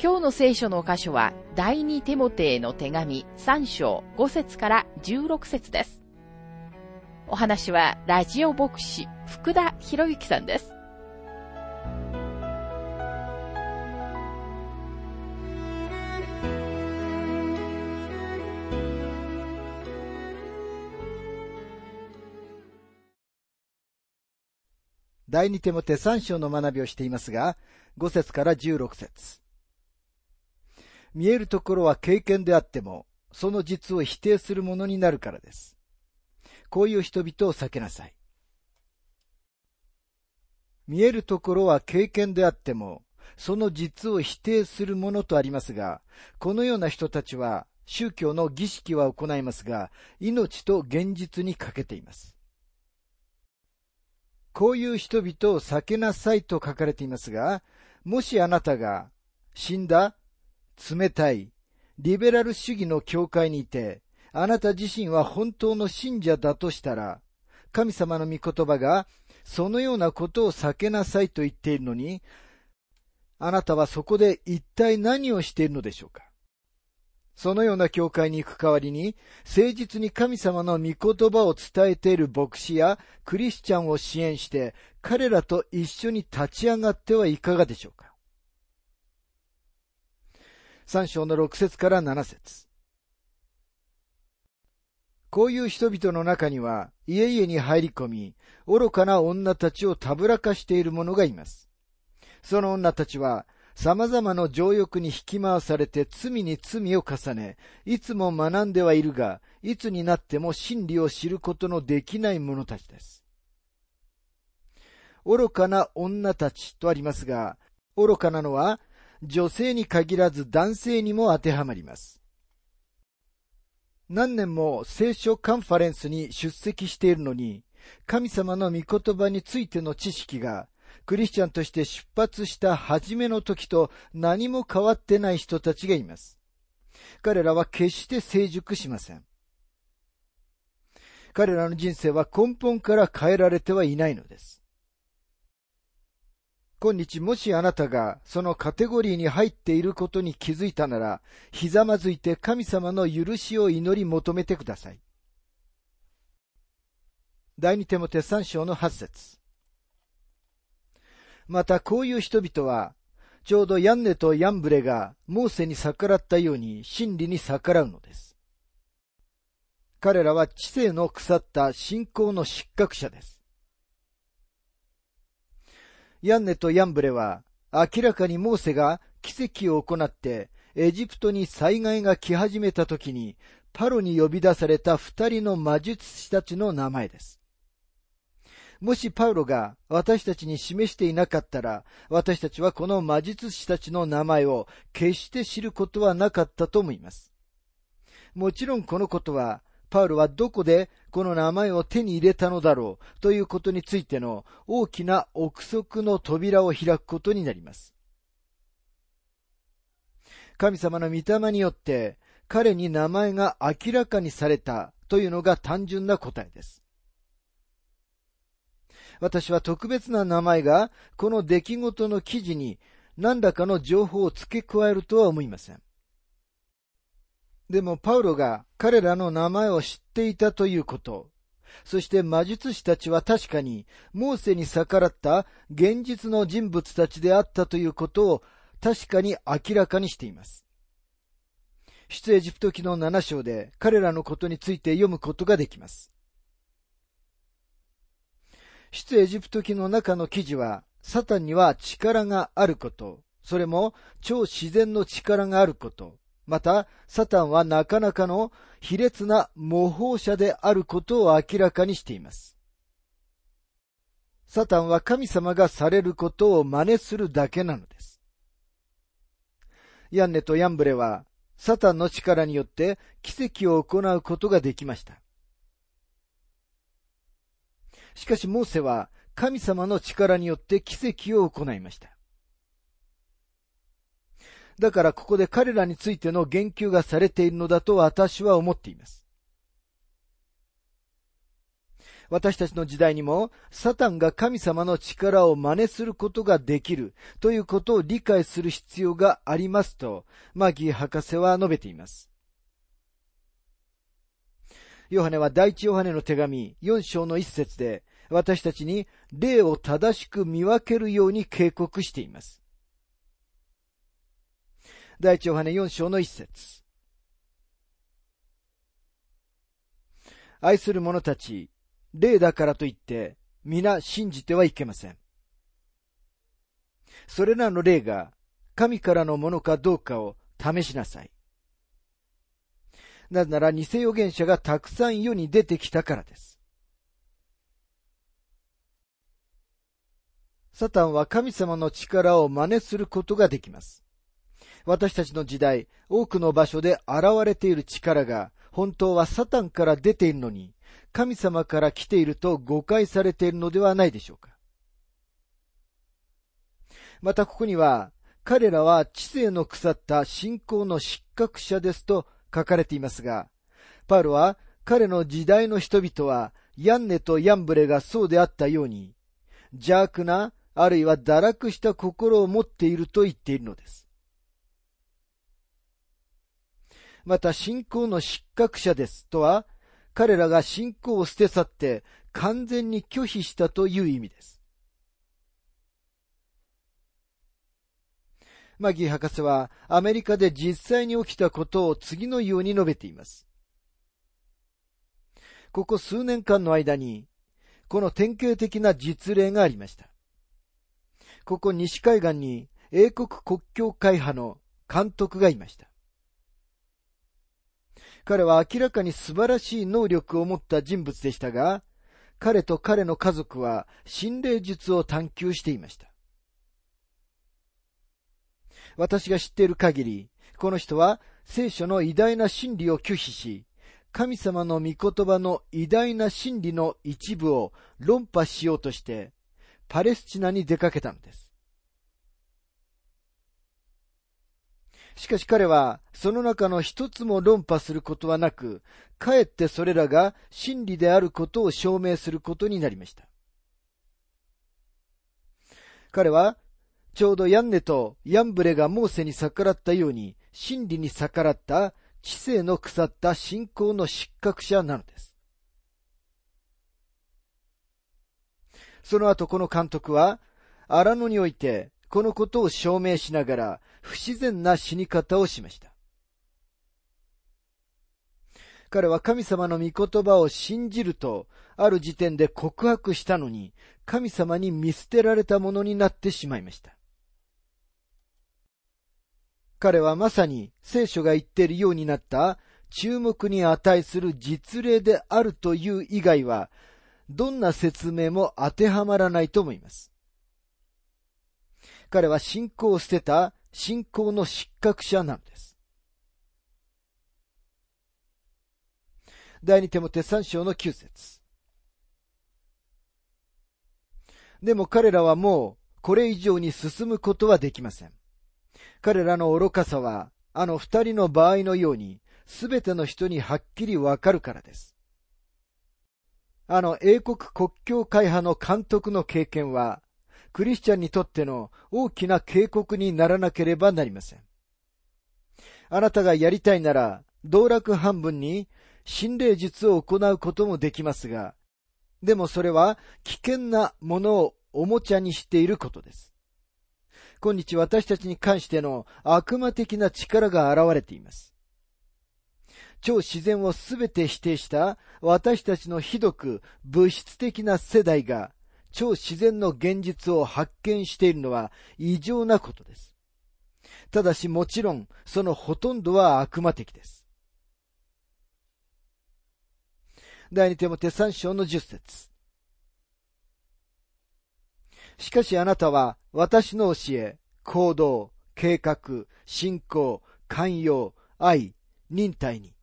今日の聖書の箇所は第二テモテへの手紙3章5節から16節です。お話はラジオ牧師福田博之さんです。第二手モて3章の学びをしていますが、5節から16節見えるところは経験であっても、その実を否定するものになるからです。こういう人々を避けなさい。見えるところは経験であっても、その実を否定するものとありますが、このような人たちは宗教の儀式は行いますが、命と現実に欠けています。こういう人々を避けなさいと書かれていますが、もしあなたが死んだ、冷たい、リベラル主義の教会にいて、あなた自身は本当の信者だとしたら、神様の御言葉がそのようなことを避けなさいと言っているのに、あなたはそこで一体何をしているのでしょうかそのような教会に行く代わりに、誠実に神様の御言葉を伝えている牧師やクリスチャンを支援して、彼らと一緒に立ち上がってはいかがでしょうか。三章の六節から七節こういう人々の中には、家々に入り込み、愚かな女たちをたぶらかしている者がいます。その女たちは、様々な情欲に引き回されて罪に罪を重ね、いつも学んではいるが、いつになっても真理を知ることのできない者たちです。愚かな女たちとありますが、愚かなのは女性に限らず男性にも当てはまります。何年も聖書カンファレンスに出席しているのに、神様の御言葉についての知識がクリスチャンとして出発した初めの時と何も変わってない人たちがいます。彼らは決して成熟しません。彼らの人生は根本から変えられてはいないのです。今日もしあなたがそのカテゴリーに入っていることに気づいたなら、ひざまずいて神様の許しを祈り求めてください。第二手もて三章の八節またこういう人々は、ちょうどヤンネとヤンブレがモーセに逆らったように真理に逆らうのです。彼らは知性の腐った信仰の失格者です。ヤンネとヤンブレは明らかにモーセが奇跡を行ってエジプトに災害が来始めた時にパロに呼び出された二人の魔術師たちの名前です。もしパウロが私たちに示していなかったら、私たちはこの魔術師たちの名前を決して知ることはなかったと思います。もちろんこのことは、パウロはどこでこの名前を手に入れたのだろうということについての大きな憶測の扉を開くことになります。神様の御霊によって彼に名前が明らかにされたというのが単純な答えです。私は特別な名前がこの出来事の記事に何らかの情報を付け加えるとは思いません。でもパウロが彼らの名前を知っていたということ、そして魔術師たちは確かにモーセに逆らった現実の人物たちであったということを確かに明らかにしています。出エジプト記の7章で彼らのことについて読むことができます。出エジプト記の中の記事は、サタンには力があること、それも超自然の力があること、また、サタンはなかなかの卑劣な模倣者であることを明らかにしています。サタンは神様がされることを真似するだけなのです。ヤンネとヤンブレは、サタンの力によって奇跡を行うことができました。しかしモーセは神様の力によって奇跡を行いました。だからここで彼らについての言及がされているのだと私は思っています。私たちの時代にも、サタンが神様の力を真似することができるということを理解する必要がありますと、マギー博士は述べています。ヨハネは第一ヨハネの手紙4章の一節で、私たちに霊を正しく見分けるように警告しています。第一ヨハネ4章の一節愛する者たち、霊だからといって、皆信じてはいけません。それらの霊が神からのものかどうかを試しなさい。なぜなら偽預言者がたくさん世に出てきたからです。サタンは神様の力を真似することができます。私たちの時代、多くの場所で現れている力が本当はサタンから出ているのに、神様から来ていると誤解されているのではないでしょうか。またここには、彼らは知性の腐った信仰の失格者ですと書かれていますが、パウロは彼の時代の人々はヤンネとヤンブレがそうであったように、邪悪な、あるいは堕落した心を持っていると言っているのです。また信仰の失格者ですとは、彼らが信仰を捨て去って完全に拒否したという意味です。マギー博士はアメリカで実際に起きたことを次のように述べています。ここ数年間の間に、この典型的な実例がありました。ここ西海岸に英国国境会派の監督がいました。彼は明らかに素晴らしい能力を持った人物でしたが、彼と彼の家族は心霊術を探求していました。私が知っている限り、この人は聖書の偉大な真理を拒否し、神様の御言葉の偉大な真理の一部を論破しようとして、パレスチナに出かけたのです。しかし彼は、その中の一つも論破することはなく、かえってそれらが真理であることを証明することになりました。彼は、ちょうどヤンネとヤンブレがモーセに逆らったように、真理に逆らった知性の腐った信仰の失格者なのです。その後この監督は、荒野においてこのことを証明しながら不自然な死に方をしました。彼は神様の御言葉を信じると、ある時点で告白したのに、神様に見捨てられたものになってしまいました。彼はまさに聖書が言っているようになった注目に値する実例であるという以外は、どんな説明も当てはまらないと思います。彼は信仰を捨てた信仰の失格者なのです。第二手も手三章の九節でも彼らはもうこれ以上に進むことはできません。彼らの愚かさはあの二人の場合のようにすべての人にはっきりわかるからです。あの英国国境会派の監督の経験はクリスチャンにとっての大きな警告にならなければなりません。あなたがやりたいなら、道楽半分に心霊術を行うこともできますが、でもそれは危険なものをおもちゃにしていることです。今日私たちに関しての悪魔的な力が現れています。超自然をすべて否定した私たちのひどく物質的な世代が超自然の現実を発見しているのは異常なことです。ただしもちろんそのほとんどは悪魔的です。第二手も手三章の十節しかしあなたは私の教え、行動、計画、信仰、寛容、愛、忍耐に。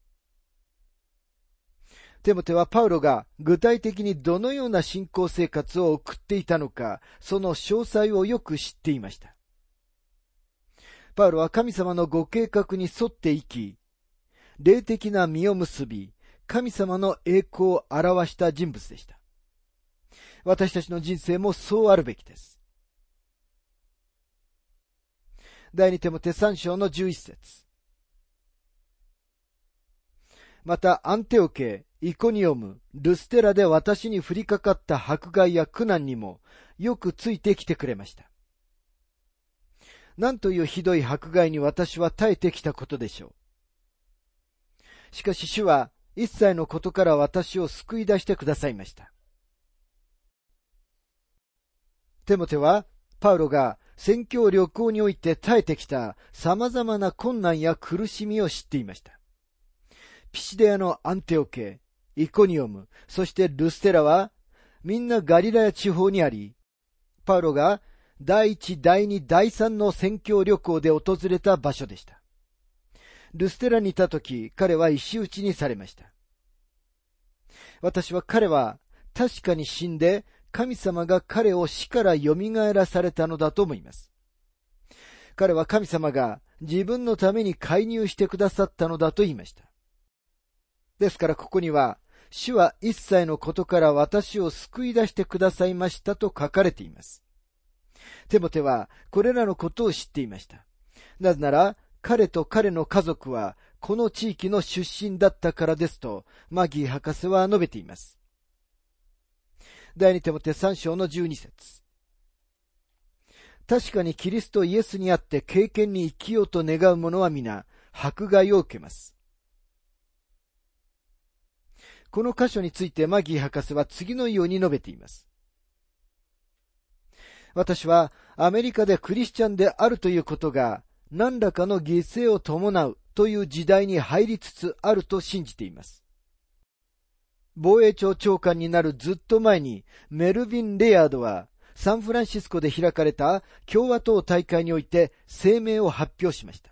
テモテはパウロが具体的にどのような信仰生活を送っていたのか、その詳細をよく知っていました。パウロは神様のご計画に沿って生き、霊的な実を結び、神様の栄光を表した人物でした。私たちの人生もそうあるべきです。第二手も手三章の十一節。また、アンテオケ、イコニオム、ルステラで私に降りかかった迫害や苦難にもよくついてきてくれました。なんというひどい迫害に私は耐えてきたことでしょう。しかし主は一切のことから私を救い出してくださいました。テモテは、パウロが宣教旅行において耐えてきた様々な困難や苦しみを知っていました。ピシデアのアンテオケ、イコニオム、そしてルステラは、みんなガリラヤ地方にあり、パウロが第一、第二、第三の宣教旅行で訪れた場所でした。ルステラにいた時、彼は石打ちにされました。私は彼は確かに死んで、神様が彼を死から蘇らされたのだと思います。彼は神様が自分のために介入してくださったのだと言いました。ですからここには、主は一切のことから私を救い出してくださいましたと書かれています。テモテはこれらのことを知っていました。なぜなら、彼と彼の家族はこの地域の出身だったからですと、マギー博士は述べています。第二テモテ三章の十二節確かにキリストイエスにあって経験に生きようと願う者は皆、迫害を受けます。この箇所についてマギー博士は次のように述べています。私はアメリカでクリスチャンであるということが何らかの犠牲を伴うという時代に入りつつあると信じています。防衛庁長官になるずっと前にメルビン・レヤードはサンフランシスコで開かれた共和党大会において声明を発表しました。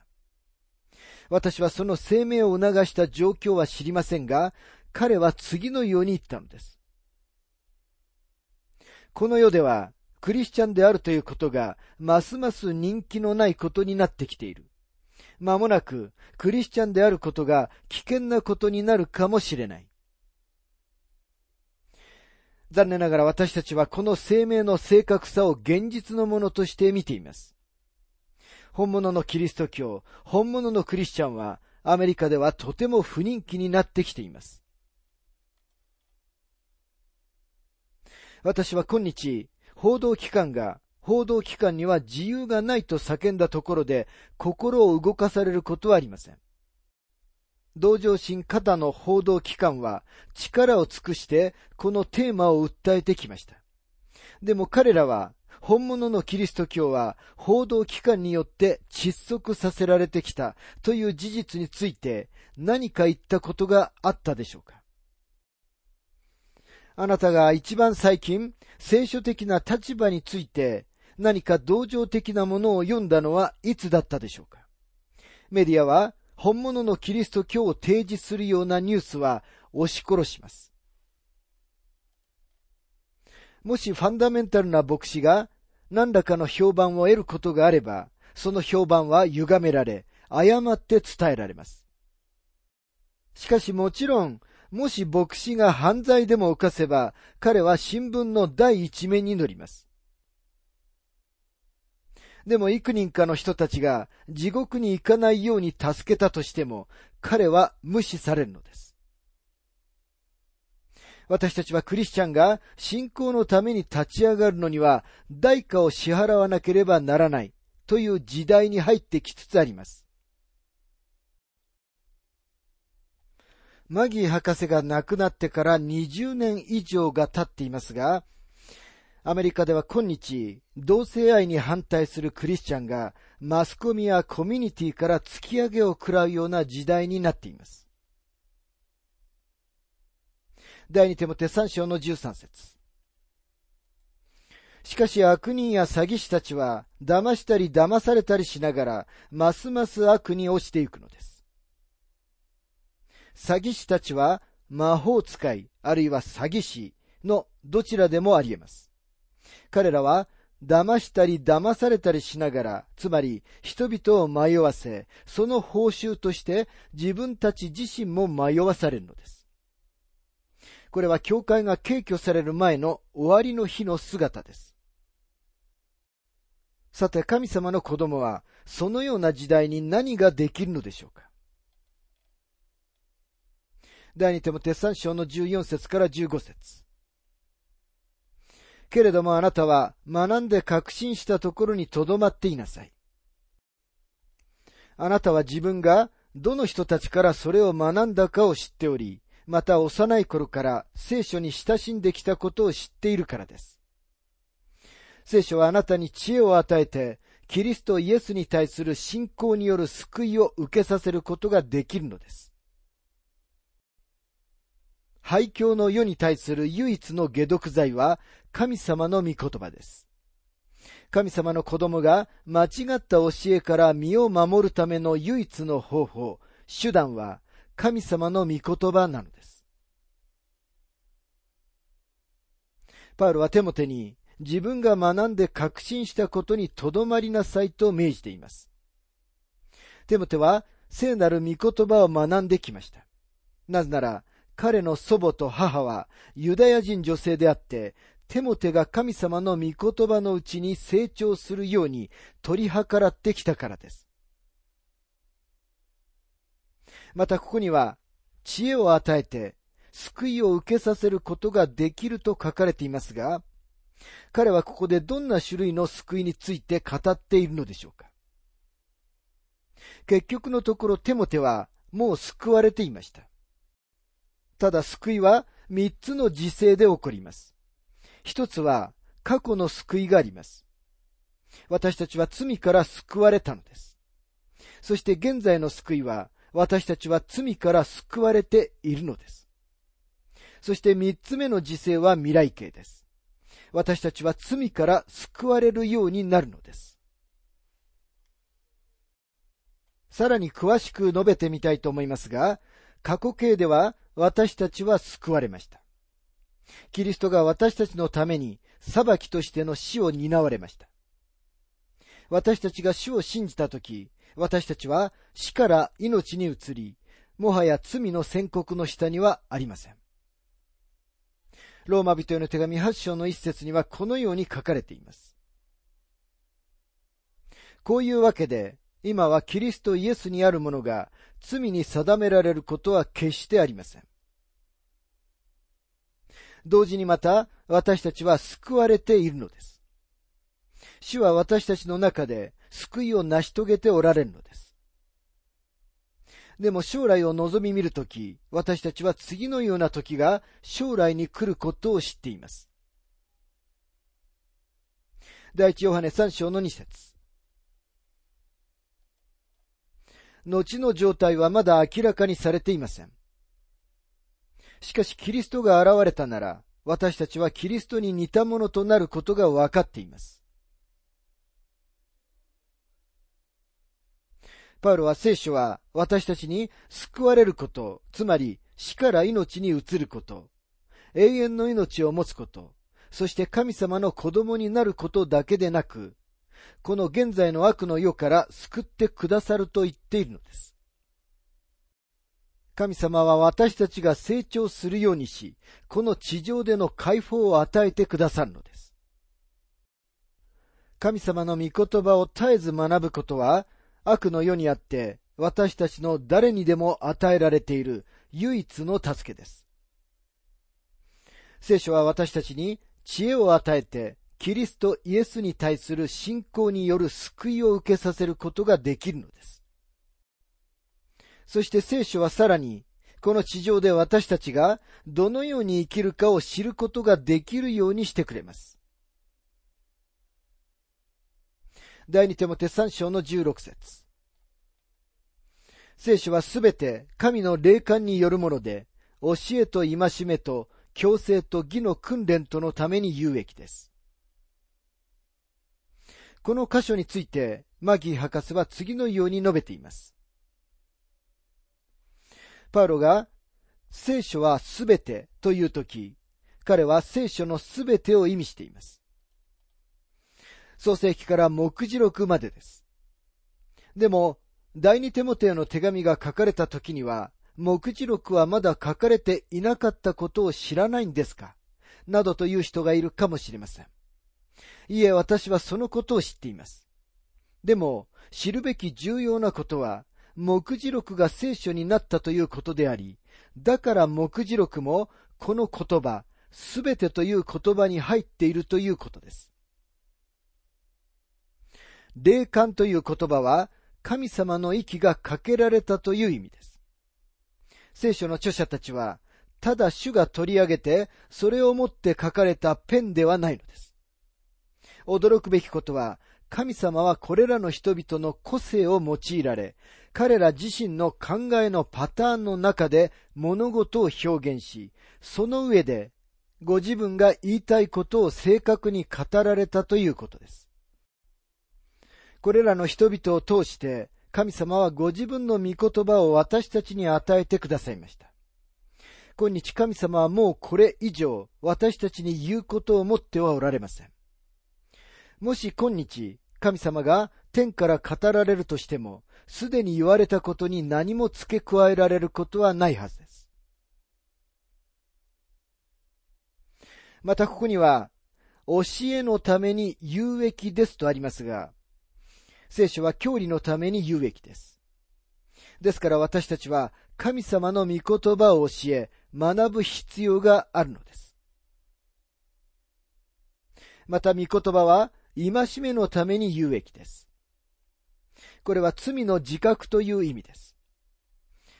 私はその声明を促した状況は知りませんが、彼は次のように言ったのです。この世ではクリスチャンであるということが、ますます人気のないことになってきている。まもなく、クリスチャンであることが危険なことになるかもしれない。残念ながら私たちはこの生命の正確さを現実のものとして見ています。本物のキリスト教、本物のクリスチャンはアメリカではとても不人気になってきています。私は今日、報道機関が報道機関には自由がないと叫んだところで心を動かされることはありません。同情心肩の報道機関は力を尽くしてこのテーマを訴えてきました。でも彼らは本物のキリスト教は報道機関によって窒息させられてきたという事実について何か言ったことがあったでしょうかあなたが一番最近、聖書的な立場について何か同情的なものを読んだのはいつだったでしょうか？メディアは本物のキリスト教を提示するようなニュースは押し殺します。もしファンダメンタルな牧師が何らかの評判を得ることがあれば、その評判は歪められ、誤って伝えられます。しかしもちろん、もし牧師が犯罪でも犯せば、彼は新聞の第一面に載ります。でも幾人かの人たちが地獄に行かないように助けたとしても、彼は無視されるのです。私たちはクリスチャンが信仰のために立ち上がるのには代価を支払わなければならないという時代に入ってきつつあります。マギー博士が亡くなってから20年以上が経っていますが、アメリカでは今日、同性愛に反対するクリスチャンがマスコミやコミュニティから突き上げを食らうような時代になっています。第二手も手三章の13節しかし悪人や詐欺師たちは騙したり騙されたりしながらますます悪に落ちていくのです。詐欺師たちは魔法使いあるいは詐欺師のどちらでもあり得ます。彼らは騙したり騙されたりしながら、つまり人々を迷わせ、その報酬として自分たち自身も迷わされるのです。これは教会が敬挙される前の終わりの日の姿です。さて神様の子供は、そのような時代に何ができるのでしょうか？第二手も鉄三章の14節から15節けれどもあなたは学んで確信したところにとどまっていなさい。あなたは自分がどの人たちからそれを学んだかを知っており、また幼い頃から聖書に親しんできたことを知っているからです。聖書はあなたに知恵を与えて、キリストイエスに対する信仰による救いを受けさせることができるのです。廃墟の世に対する唯一の解毒剤は神様の御言葉です。神様の子供が間違った教えから身を守るための唯一の方法、手段は神様の御言葉なのです。パウロはテモテに自分が学んで確信したことにとどまりなさいと命じています。テモテは聖なる御言葉を学んできました。なぜなら、彼の祖母と母はユダヤ人女性であって、テモテが神様の御言葉のうちに成長するように取り計らってきたからです。またここには、知恵を与えて、救いを受けさせることができると書かれていますが、彼はここでどんな種類の救いについて語っているのでしょうか結局のところテモテはもう救われていました。ただ救いは三つの時勢で起こります。一つは過去の救いがあります。私たちは罪から救われたのです。そして現在の救いは私たちは罪から救われているのです。そして三つ目の時世は未来形です。私たちは罪から救われるようになるのです。さらに詳しく述べてみたいと思いますが、過去形では私たちは救われました。キリストが私たちのために裁きとしての死を担われました。私たちが死を信じたとき、私たちは死から命に移り、もはや罪の宣告の下にはありません。ローマ人への手紙8章の一節にはこのように書かれています。こういうわけで、今はキリストイエスにあるものが罪に定められることは決してありません。同時にまた私たちは救われているのです。主は私たちの中で救いを成し遂げておられるのです。でも将来を望み見るとき、私たちは次のような時が将来に来ることを知っています。第一ヨハネ三章の二節後の状態はまだ明らかにされていません。しかしキリストが現れたなら、私たちはキリストに似たものとなることが分かっています。パウロは聖書は私たちに救われること、つまり死から命に移ること、永遠の命を持つこと、そして神様の子供になることだけでなく、この現在の悪の世から救ってくださると言っているのです。神様は私たちが成長するようにし、この地上での解放を与えてくださるのです。神様の御言葉を絶えず学ぶことは、悪の世にあって私たちの誰にでも与えられている唯一の助けです。聖書は私たちに知恵を与えて、キリストイエスに対する信仰による救いを受けさせることができるのです。そして聖書はさらに、この地上で私たちがどのように生きるかを知ることができるようにしてくれます。第二手も手三章の十六節聖書はすべて神の霊感によるもので、教えと戒めと強制と義の訓練とのために有益です。この箇所について、マギー博士は次のように述べています。パウロが、聖書はすべてというとき、彼は聖書のすべてを意味しています。創世記から目次録までです。でも、第二テモテの手紙が書かれた時には、目次録はまだ書かれていなかったことを知らないんですか？などという人がいるかもしれません。いえ、私はそのことを知っています。でも、知るべき重要なことは、目次録が聖書になったということであり、だから目次録もこの言葉、すべてという言葉に入っているということです。霊感という言葉は神様の息がかけられたという意味です。聖書の著者たちは、ただ主が取り上げて、それをもって書かれたペンではないのです。驚くべきことは、神様はこれらの人々の個性を用いられ、彼ら自身の考えのパターンの中で物事を表現し、その上でご自分が言いたいことを正確に語られたということです。これらの人々を通して、神様はご自分の御言葉を私たちに与えてくださいました。今日神様はもうこれ以上私たちに言うことを持ってはおられません。もし今日神様が天から語られるとしても、すでに言われたことに何も付け加えられることはないはずです。またここには、教えのために有益ですとありますが、聖書は教理のために有益です。ですから私たちは神様の御言葉を教え、学ぶ必要があるのです。また御言葉は戒めのために有益です。これは罪の自覚という意味です。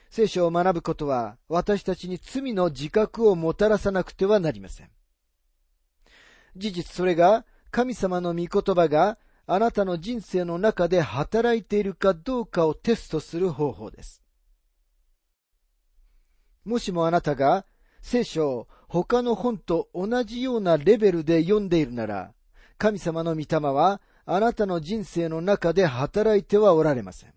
聖書を学ぶことは私たちに罪の自覚をもたらさなくてはなりません。事実それが神様の御言葉があなたの人生の中で働いているかどうかをテストする方法です。もしもあなたが聖書を他の本と同じようなレベルで読んでいるなら、神様の御霊はあなたの人生の中で働いてはおられません。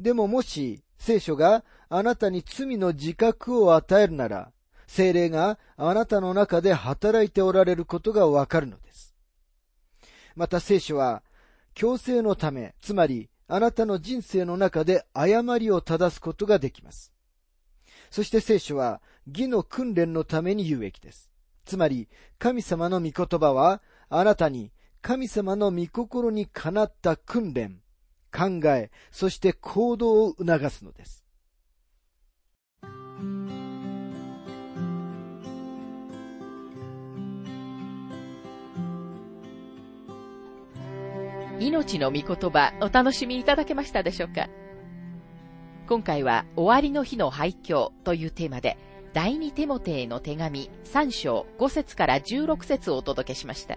でももし聖書があなたに罪の自覚を与えるなら、精霊があなたの中で働いておられることがわかるのです。また聖書は、強制のため、つまり、あなたの人生の中で誤りを正すことができます。そして聖書は、義の訓練のために有益です。つまり、神様の御言葉は、あなたに神様の御心にかなった訓練、考え、そして行動を促すのです。命の御言葉お楽しみいただけましたでしょうか？今回は終わりの日の廃墟というテーマで第二テモテへの手紙3章5節から16節をお届けしました。